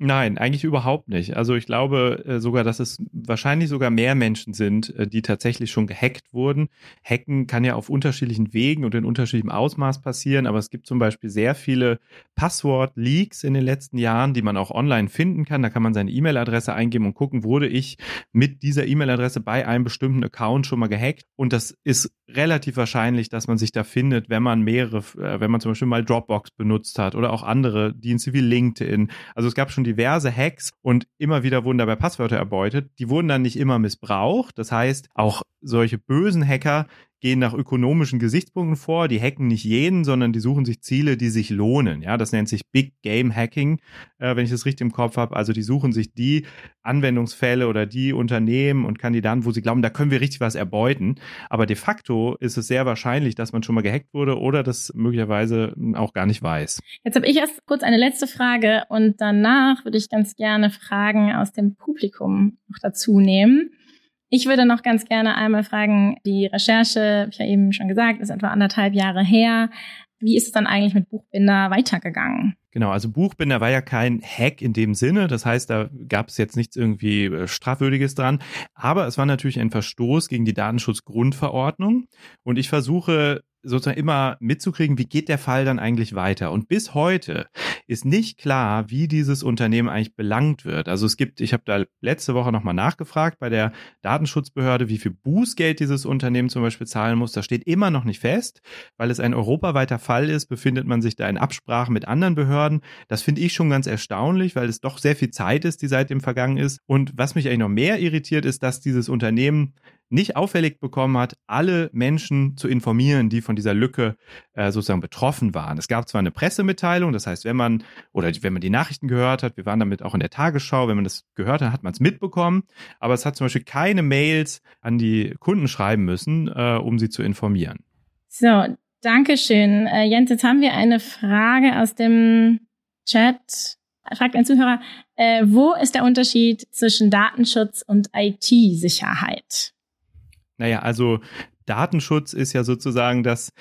Nein, eigentlich überhaupt nicht. Also ich glaube äh, sogar, dass es wahrscheinlich sogar mehr Menschen sind, äh, die tatsächlich schon gehackt wurden. Hacken kann ja auf unterschiedlichen Wegen und in unterschiedlichem Ausmaß passieren, aber es gibt zum Beispiel sehr viele Passwort-Leaks in den letzten Jahren, die man auch online finden kann. Da kann man seine E-Mail-Adresse eingeben und gucken, wurde ich mit dieser E-Mail-Adresse bei einem bestimmten Account schon mal gehackt. Und das ist relativ wahrscheinlich, dass man sich da findet, wenn man mehrere, äh, wenn man zum Beispiel mal Dropbox benutzt hat oder auch andere Dienste wie LinkedIn. Also es gab schon die diverse Hacks und immer wieder wurden dabei Passwörter erbeutet. Die wurden dann nicht immer missbraucht. Das heißt, auch solche bösen Hacker gehen nach ökonomischen Gesichtspunkten vor. Die hacken nicht jeden, sondern die suchen sich Ziele, die sich lohnen. Ja, das nennt sich Big Game Hacking, äh, wenn ich das richtig im Kopf habe. Also die suchen sich die Anwendungsfälle oder die Unternehmen und Kandidaten, wo sie glauben, da können wir richtig was erbeuten. Aber de facto ist es sehr wahrscheinlich, dass man schon mal gehackt wurde oder das möglicherweise auch gar nicht weiß. Jetzt habe ich erst kurz eine letzte Frage und danach würde ich ganz gerne Fragen aus dem Publikum noch dazu nehmen. Ich würde noch ganz gerne einmal fragen, die Recherche, ich ja eben schon gesagt, ist etwa anderthalb Jahre her. Wie ist es dann eigentlich mit Buchbinder weitergegangen? Genau, also Buchbinder war ja kein Hack in dem Sinne. Das heißt, da gab es jetzt nichts irgendwie äh, Strafwürdiges dran. Aber es war natürlich ein Verstoß gegen die Datenschutzgrundverordnung. Und ich versuche sozusagen immer mitzukriegen, wie geht der Fall dann eigentlich weiter. Und bis heute ist nicht klar, wie dieses Unternehmen eigentlich belangt wird. Also es gibt, ich habe da letzte Woche nochmal nachgefragt bei der Datenschutzbehörde, wie viel Bußgeld dieses Unternehmen zum Beispiel zahlen muss. Das steht immer noch nicht fest, weil es ein europaweiter Fall ist, befindet man sich da in Absprache mit anderen Behörden. Das finde ich schon ganz erstaunlich, weil es doch sehr viel Zeit ist, die seitdem vergangen ist. Und was mich eigentlich noch mehr irritiert, ist, dass dieses Unternehmen nicht auffällig bekommen hat, alle Menschen zu informieren, die von dieser Lücke äh, sozusagen betroffen waren. Es gab zwar eine Pressemitteilung, das heißt, wenn man oder wenn man die Nachrichten gehört hat, wir waren damit auch in der Tagesschau, wenn man das gehört hat, hat man es mitbekommen, aber es hat zum Beispiel keine Mails an die Kunden schreiben müssen, äh, um sie zu informieren. So, Dankeschön. Äh, Jens, jetzt haben wir eine Frage aus dem Chat. Fragt ein Zuhörer, äh, wo ist der Unterschied zwischen Datenschutz und IT-Sicherheit? Naja, also Datenschutz ist ja sozusagen das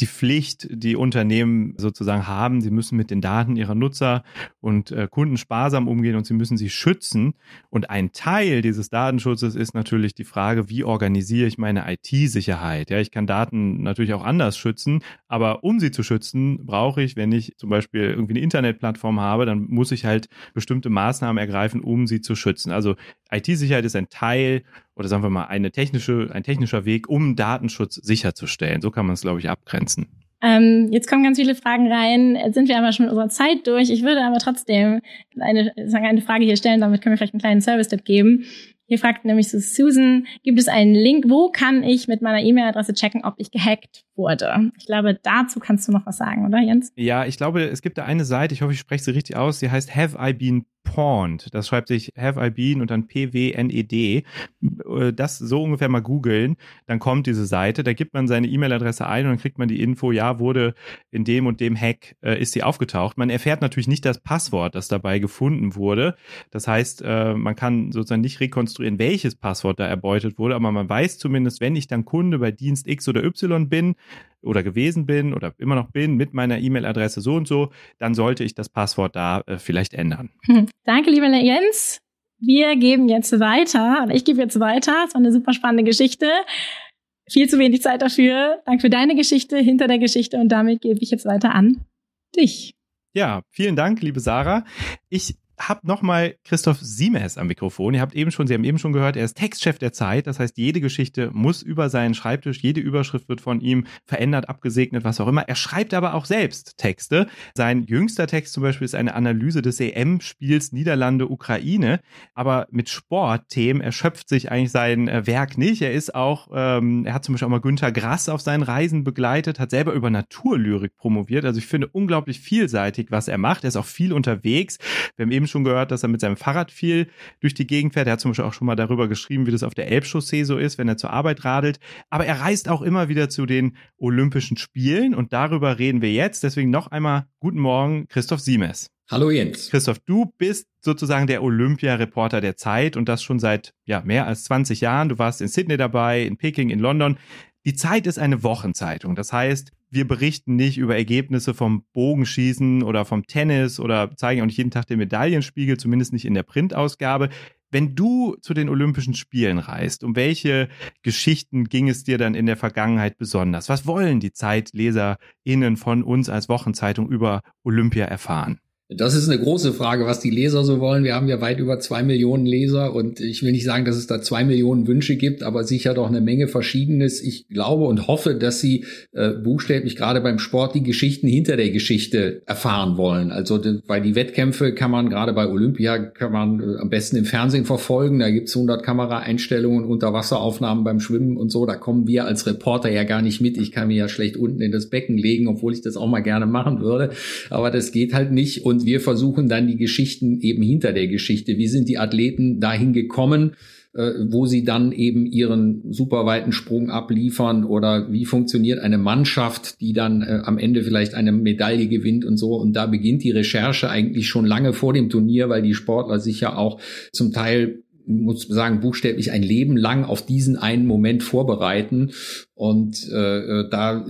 die Pflicht, die Unternehmen sozusagen haben. Sie müssen mit den Daten ihrer Nutzer und äh, Kunden sparsam umgehen und sie müssen sie schützen. Und ein Teil dieses Datenschutzes ist natürlich die Frage, wie organisiere ich meine IT-Sicherheit? Ja, ich kann Daten natürlich auch anders schützen, aber um sie zu schützen, brauche ich, wenn ich zum Beispiel irgendwie eine Internetplattform habe, dann muss ich halt bestimmte Maßnahmen ergreifen, um sie zu schützen. Also IT-Sicherheit ist ein Teil oder sagen wir mal eine technische, ein technischer Weg, um Datenschutz sicherzustellen. So kann man es, glaube ich, abgrenzen. Ähm, jetzt kommen ganz viele Fragen rein. Jetzt sind wir aber schon mit unserer Zeit durch. Ich würde aber trotzdem eine, sagen, eine Frage hier stellen. Damit können wir vielleicht einen kleinen Service-Tipp geben. Hier fragt nämlich so Susan, gibt es einen Link, wo kann ich mit meiner E-Mail-Adresse checken, ob ich gehackt wurde? Ich glaube, dazu kannst du noch was sagen, oder Jens? Ja, ich glaube, es gibt da eine Seite, ich hoffe, ich spreche sie richtig aus, die heißt Have I Been Pawned. Das schreibt sich Have I Been und dann P-W-N-E-D. Äh, das so ungefähr mal googeln, dann kommt diese Seite, da gibt man seine E-Mail-Adresse ein und dann kriegt man die Info, ja, wurde in dem und dem Hack, äh, ist sie aufgetaucht. Man erfährt natürlich nicht das Passwort, das dabei gefunden wurde. Das heißt, äh, man kann sozusagen nicht rekonstruieren, welches Passwort da erbeutet wurde, aber man weiß zumindest, wenn ich dann Kunde bei Dienst X oder Y bin, oder gewesen bin oder immer noch bin mit meiner E-Mail-Adresse so und so, dann sollte ich das Passwort da äh, vielleicht ändern. Hm. Danke, lieber Jens. Wir geben jetzt weiter, oder ich gebe jetzt weiter. Es war eine super spannende Geschichte. Viel zu wenig Zeit dafür. Danke für deine Geschichte hinter der Geschichte und damit gebe ich jetzt weiter an dich. Ja, vielen Dank, liebe Sarah. Ich habe nochmal Christoph Siemes am Mikrofon. Ihr habt eben schon, Sie haben eben schon gehört, er ist Textchef der Zeit. Das heißt, jede Geschichte muss über seinen Schreibtisch, jede Überschrift wird von ihm verändert, abgesegnet, was auch immer. Er schreibt aber auch selbst Texte. Sein jüngster Text zum Beispiel ist eine Analyse des EM-Spiels Niederlande-Ukraine. Aber mit Sportthemen erschöpft sich eigentlich sein äh, Werk nicht. Er ist auch, ähm, er hat zum Beispiel auch mal Günter Grass auf seinen Reisen begleitet, hat selber über Naturlyrik promoviert. Also ich finde unglaublich vielseitig, was er macht. Er ist auch viel unterwegs. Wir haben eben eben schon gehört, dass er mit seinem Fahrrad viel durch die Gegend fährt. Er hat zum Beispiel auch schon mal darüber geschrieben, wie das auf der Elbchaussee so ist, wenn er zur Arbeit radelt. Aber er reist auch immer wieder zu den Olympischen Spielen und darüber reden wir jetzt. Deswegen noch einmal guten Morgen, Christoph Siemes. Hallo Jens. Christoph, du bist sozusagen der Olympia-Reporter der Zeit und das schon seit ja, mehr als 20 Jahren. Du warst in Sydney dabei, in Peking, in London. Die Zeit ist eine Wochenzeitung. Das heißt, wir berichten nicht über Ergebnisse vom Bogenschießen oder vom Tennis oder zeigen auch nicht jeden Tag den Medaillenspiegel, zumindest nicht in der Printausgabe. Wenn du zu den Olympischen Spielen reist, um welche Geschichten ging es dir dann in der Vergangenheit besonders? Was wollen die ZeitleserInnen von uns als Wochenzeitung über Olympia erfahren? Das ist eine große Frage, was die Leser so wollen. Wir haben ja weit über zwei Millionen Leser und ich will nicht sagen, dass es da zwei Millionen Wünsche gibt, aber sicher doch eine Menge Verschiedenes. Ich glaube und hoffe, dass sie äh, buchstäblich gerade beim Sport die Geschichten hinter der Geschichte erfahren wollen. Also weil die Wettkämpfe kann man gerade bei Olympia kann man äh, am besten im Fernsehen verfolgen. Da gibt's 100 Kameraeinstellungen, Unterwasseraufnahmen beim Schwimmen und so. Da kommen wir als Reporter ja gar nicht mit. Ich kann mir ja schlecht unten in das Becken legen, obwohl ich das auch mal gerne machen würde. Aber das geht halt nicht. Und und wir versuchen dann die Geschichten eben hinter der Geschichte. Wie sind die Athleten dahin gekommen? Äh, wo sie dann eben ihren superweiten Sprung abliefern oder wie funktioniert eine Mannschaft, die dann äh, am Ende vielleicht eine Medaille gewinnt und so. Und da beginnt die Recherche eigentlich schon lange vor dem Turnier, weil die Sportler sich ja auch zum Teil muss sagen, buchstäblich ein Leben lang auf diesen einen Moment vorbereiten. Und äh, äh da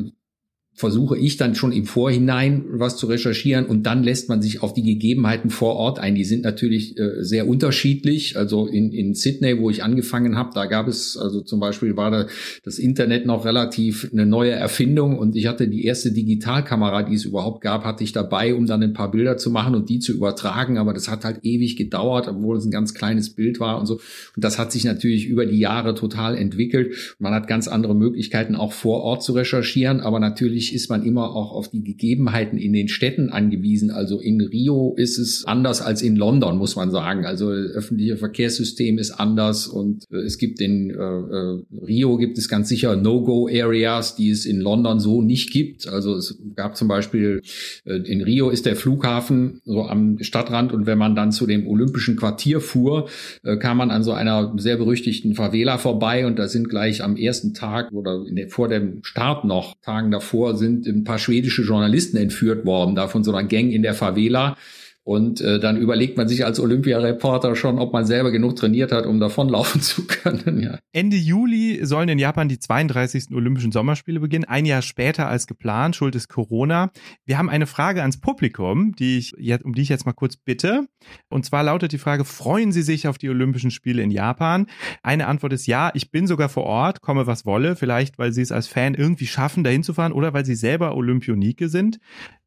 versuche ich dann schon im Vorhinein was zu recherchieren und dann lässt man sich auf die Gegebenheiten vor Ort ein. Die sind natürlich äh, sehr unterschiedlich. Also in, in Sydney, wo ich angefangen habe, da gab es, also zum Beispiel war da das Internet noch relativ eine neue Erfindung und ich hatte die erste Digitalkamera, die es überhaupt gab, hatte ich dabei, um dann ein paar Bilder zu machen und die zu übertragen. Aber das hat halt ewig gedauert, obwohl es ein ganz kleines Bild war und so. Und das hat sich natürlich über die Jahre total entwickelt. Man hat ganz andere Möglichkeiten, auch vor Ort zu recherchieren, aber natürlich natürlich ist man immer auch auf die Gegebenheiten in den Städten angewiesen. Also in Rio ist es anders als in London, muss man sagen. Also öffentliche Verkehrssystem ist anders und äh, es gibt in äh, äh, Rio gibt es ganz sicher No-Go-Areas, die es in London so nicht gibt. Also es gab zum Beispiel äh, in Rio ist der Flughafen so am Stadtrand und wenn man dann zu dem Olympischen Quartier fuhr, äh, kam man an so einer sehr berüchtigten Favela vorbei und da sind gleich am ersten Tag oder der, vor dem Start noch, Tagen davor, sind ein paar schwedische Journalisten entführt worden, da von so einer Gang in der Favela. Und äh, dann überlegt man sich als Olympiareporter schon, ob man selber genug trainiert hat, um davonlaufen zu können. Ja. Ende Juli sollen in Japan die 32. Olympischen Sommerspiele beginnen, ein Jahr später als geplant. Schuld ist Corona. Wir haben eine Frage ans Publikum, die ich jetzt, um die ich jetzt mal kurz bitte. Und zwar lautet die Frage: Freuen Sie sich auf die Olympischen Spiele in Japan? Eine Antwort ist ja. Ich bin sogar vor Ort, komme was wolle. Vielleicht, weil Sie es als Fan irgendwie schaffen, dahin zu fahren, oder weil Sie selber Olympionike sind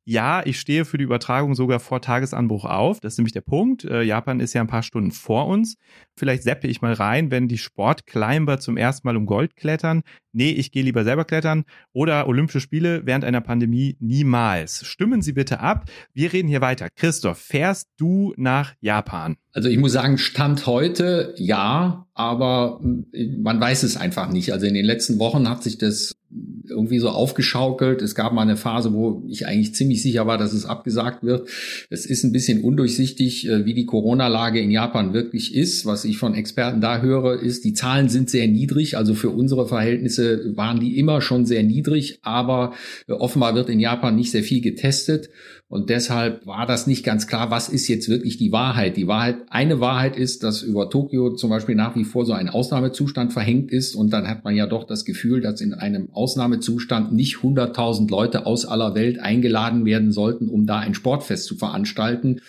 ja, ich stehe für die Übertragung sogar vor Tagesanbruch auf. Das ist nämlich der Punkt. Äh, Japan ist ja ein paar Stunden vor uns. Vielleicht seppe ich mal rein, wenn die Sportclimber zum ersten Mal um Gold klettern. Nee, ich gehe lieber selber klettern. Oder Olympische Spiele während einer Pandemie niemals. Stimmen Sie bitte ab. Wir reden hier weiter. Christoph, fährst du nach Japan? Also ich muss sagen, Stand heute ja, aber man weiß es einfach nicht. Also in den letzten Wochen hat sich das irgendwie so aufgeschaukelt. Es gab mal eine Phase, wo ich eigentlich ziemlich sicher war, dass es abgesagt wird. Es ist ein bisschen undurchsichtig, äh, wie die Corona-Lage in Japan wirklich ist. Was ich von Experten da höre, ist, die Zahlen sind sehr niedrig. Also für unsere Verhältnisse waren die immer schon sehr niedrig, aber äh, offenbar wird in Japan nicht sehr viel getestet. Und deshalb war das nicht ganz klar, was ist jetzt wirklich die Wahrheit. Die Wahrheit, eine Wahrheit ist, dass über Tokio zum Beispiel nach wie vor so ein Ausnahmezustand verhängt ist. Und dann hat man ja doch das Gefühl, dass in einem Ausnahmezustand nicht 100.000 Leute aus aller Welt eingeladen werden sollten, um da ein Sportfest zu veranstalten.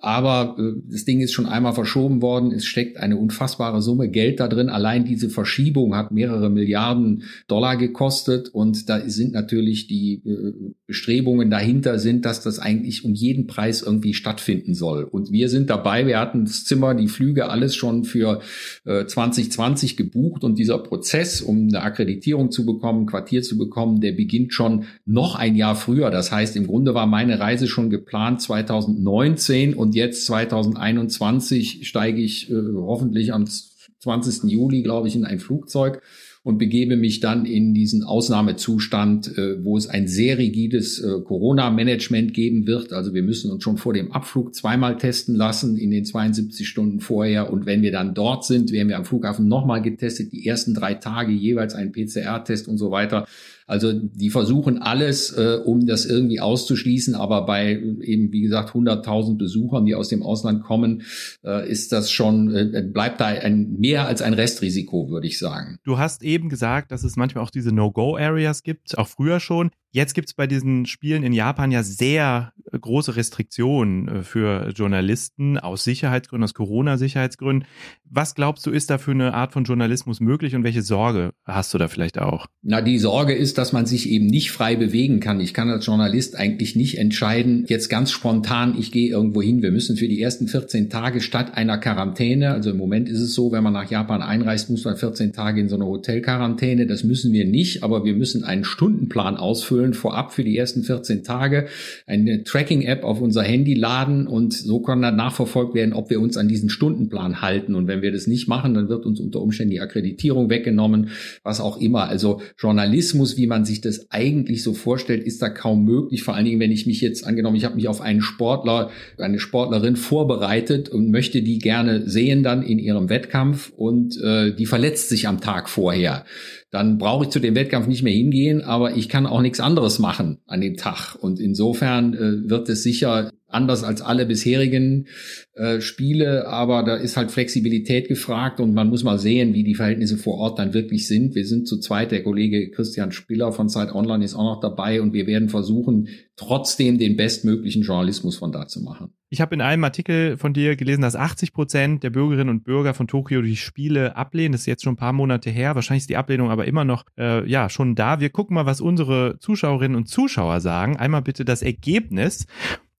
Aber äh, das Ding ist schon einmal verschoben worden. Es steckt eine unfassbare Summe Geld da drin. Allein diese Verschiebung hat mehrere Milliarden Dollar gekostet. Und da sind natürlich die äh, Bestrebungen dahinter sind, dass das eigentlich um jeden Preis irgendwie stattfinden soll. Und wir sind dabei. Wir hatten das Zimmer, die Flüge, alles schon für äh, 2020 gebucht. Und dieser Prozess, um eine Akkreditierung zu bekommen, Quartier zu bekommen, der beginnt schon noch ein Jahr früher. Das heißt, im Grunde war meine Reise schon geplant 2019 und und jetzt 2021 steige ich äh, hoffentlich am 20. Juli, glaube ich, in ein Flugzeug und begebe mich dann in diesen Ausnahmezustand, äh, wo es ein sehr rigides äh, Corona-Management geben wird. Also wir müssen uns schon vor dem Abflug zweimal testen lassen in den 72 Stunden vorher. Und wenn wir dann dort sind, werden wir am Flughafen nochmal getestet, die ersten drei Tage jeweils ein PCR-Test und so weiter. Also die versuchen alles, äh, um das irgendwie auszuschließen, aber bei eben, wie gesagt, 100.000 Besuchern, die aus dem Ausland kommen, äh, ist das schon, äh, bleibt da ein, mehr als ein Restrisiko, würde ich sagen. Du hast eben gesagt, dass es manchmal auch diese No-Go-Areas gibt, auch früher schon. Jetzt gibt es bei diesen Spielen in Japan ja sehr äh, große Restriktionen äh, für Journalisten aus Sicherheitsgründen, aus Corona-Sicherheitsgründen. Was glaubst du, ist da für eine Art von Journalismus möglich und welche Sorge hast du da vielleicht auch? Na, die Sorge ist, dass man sich eben nicht frei bewegen kann. Ich kann als Journalist eigentlich nicht entscheiden, jetzt ganz spontan, ich gehe irgendwo hin. Wir müssen für die ersten 14 Tage statt einer Quarantäne, also im Moment ist es so, wenn man nach Japan einreist, muss man 14 Tage in so eine Hotelquarantäne. Das müssen wir nicht, aber wir müssen einen Stundenplan ausfüllen vorab für die ersten 14 Tage, eine Tracking-App auf unser Handy laden und so kann dann nachverfolgt werden, ob wir uns an diesen Stundenplan halten. Und wenn wir das nicht machen, dann wird uns unter Umständen die Akkreditierung weggenommen, was auch immer. Also Journalismus, wie man sich das eigentlich so vorstellt, ist da kaum möglich. Vor allen Dingen, wenn ich mich jetzt angenommen, ich habe mich auf einen Sportler, eine Sportlerin vorbereitet und möchte die gerne sehen dann in ihrem Wettkampf und äh, die verletzt sich am Tag vorher dann brauche ich zu dem Wettkampf nicht mehr hingehen, aber ich kann auch nichts anderes machen an dem Tag. Und insofern äh, wird es sicher anders als alle bisherigen äh, Spiele, aber da ist halt Flexibilität gefragt und man muss mal sehen, wie die Verhältnisse vor Ort dann wirklich sind. Wir sind zu zweit, der Kollege Christian Spiller von Zeit Online ist auch noch dabei und wir werden versuchen, trotzdem den bestmöglichen Journalismus von da zu machen. Ich habe in einem Artikel von dir gelesen, dass 80 Prozent der Bürgerinnen und Bürger von Tokio die Spiele ablehnen. Das ist jetzt schon ein paar Monate her. Wahrscheinlich ist die Ablehnung aber immer noch äh, ja schon da. Wir gucken mal, was unsere Zuschauerinnen und Zuschauer sagen. Einmal bitte das Ergebnis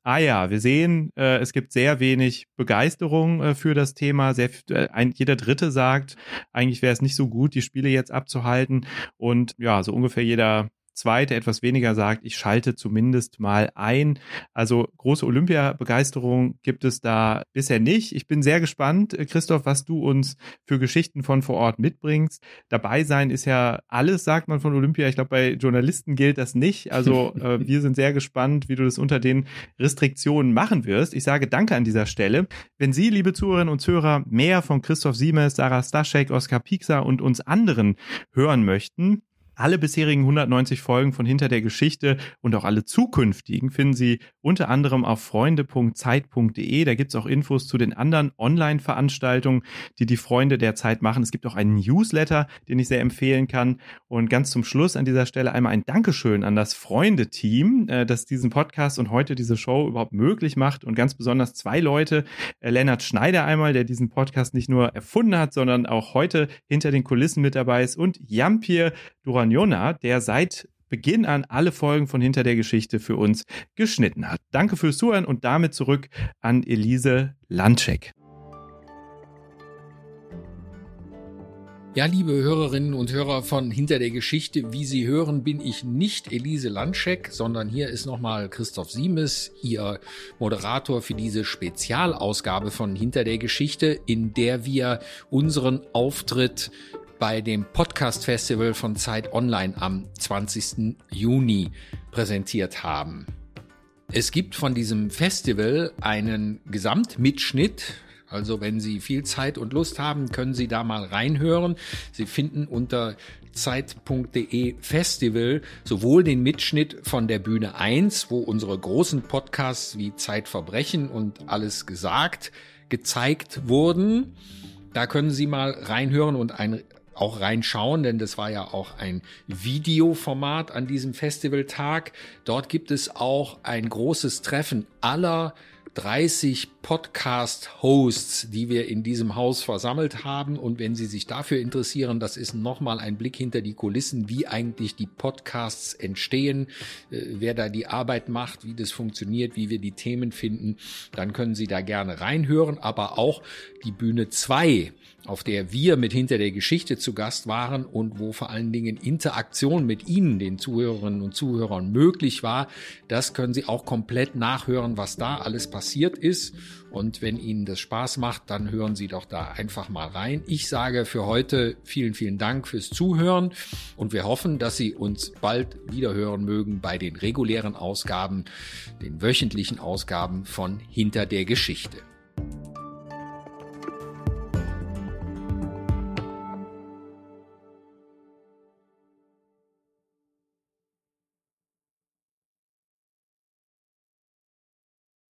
ah ja, wir sehen, äh, es gibt sehr wenig Begeisterung äh, für das Thema. Sehr, äh, ein, jeder Dritte sagt, eigentlich wäre es nicht so gut, die Spiele jetzt abzuhalten. Und ja, so ungefähr jeder zwei, der etwas weniger sagt, ich schalte zumindest mal ein. Also große Olympia-Begeisterung gibt es da bisher nicht. Ich bin sehr gespannt, äh, Christoph, was du uns für Geschichten von vor Ort mitbringst. Dabei sein ist ja alles, sagt man von Olympia. Ich glaube, bei Journalisten gilt das nicht. Also äh, wir sind sehr gespannt, wie du das unter den Restriktionen machen wirst. Ich sage danke an dieser Stelle. Wenn Sie, liebe Zuhörerinnen und Zuhörer, mehr von Christoph Siemes, Sarah Staschek, Oskar Piekser und uns anderen hören möchten, alle bisherigen 190 Folgen von Hinter der Geschichte und auch alle zukünftigen finden Sie unter anderem auf freunde.zeit.de. Da gibt es auch Infos zu den anderen Online-Veranstaltungen, die die Freunde der Zeit machen. Es gibt auch einen Newsletter, den ich sehr empfehlen kann. Und ganz zum Schluss an dieser Stelle einmal ein Dankeschön an das Freunde-Team, äh, das diesen Podcast und heute diese Show überhaupt möglich macht. Und ganz besonders zwei Leute. Äh, Lennart Schneider einmal, der diesen Podcast nicht nur erfunden hat, sondern auch heute hinter den Kulissen mit dabei ist. Und Jampir Duran Jona, der seit Beginn an alle Folgen von Hinter der Geschichte für uns geschnitten hat. Danke fürs Zuhören und damit zurück an Elise Landcheck. Ja, liebe Hörerinnen und Hörer von Hinter der Geschichte, wie Sie hören, bin ich nicht Elise Landscheck, sondern hier ist nochmal Christoph Siemes, Ihr Moderator für diese Spezialausgabe von Hinter der Geschichte, in der wir unseren Auftritt bei dem Podcast Festival von Zeit Online am 20. Juni präsentiert haben. Es gibt von diesem Festival einen Gesamtmitschnitt. Also wenn Sie viel Zeit und Lust haben, können Sie da mal reinhören. Sie finden unter zeit.de Festival sowohl den Mitschnitt von der Bühne 1, wo unsere großen Podcasts wie Zeitverbrechen und alles gesagt gezeigt wurden. Da können Sie mal reinhören und ein auch reinschauen, denn das war ja auch ein Videoformat an diesem Festivaltag. Dort gibt es auch ein großes Treffen aller 30 Podcast-Hosts, die wir in diesem Haus versammelt haben. Und wenn Sie sich dafür interessieren, das ist nochmal ein Blick hinter die Kulissen, wie eigentlich die Podcasts entstehen, äh, wer da die Arbeit macht, wie das funktioniert, wie wir die Themen finden, dann können Sie da gerne reinhören. Aber auch die Bühne 2 auf der wir mit hinter der Geschichte zu Gast waren und wo vor allen Dingen Interaktion mit Ihnen, den Zuhörerinnen und Zuhörern, möglich war. Das können Sie auch komplett nachhören, was da alles passiert ist. Und wenn Ihnen das Spaß macht, dann hören Sie doch da einfach mal rein. Ich sage für heute vielen, vielen Dank fürs Zuhören und wir hoffen, dass Sie uns bald wieder hören mögen bei den regulären Ausgaben, den wöchentlichen Ausgaben von Hinter der Geschichte.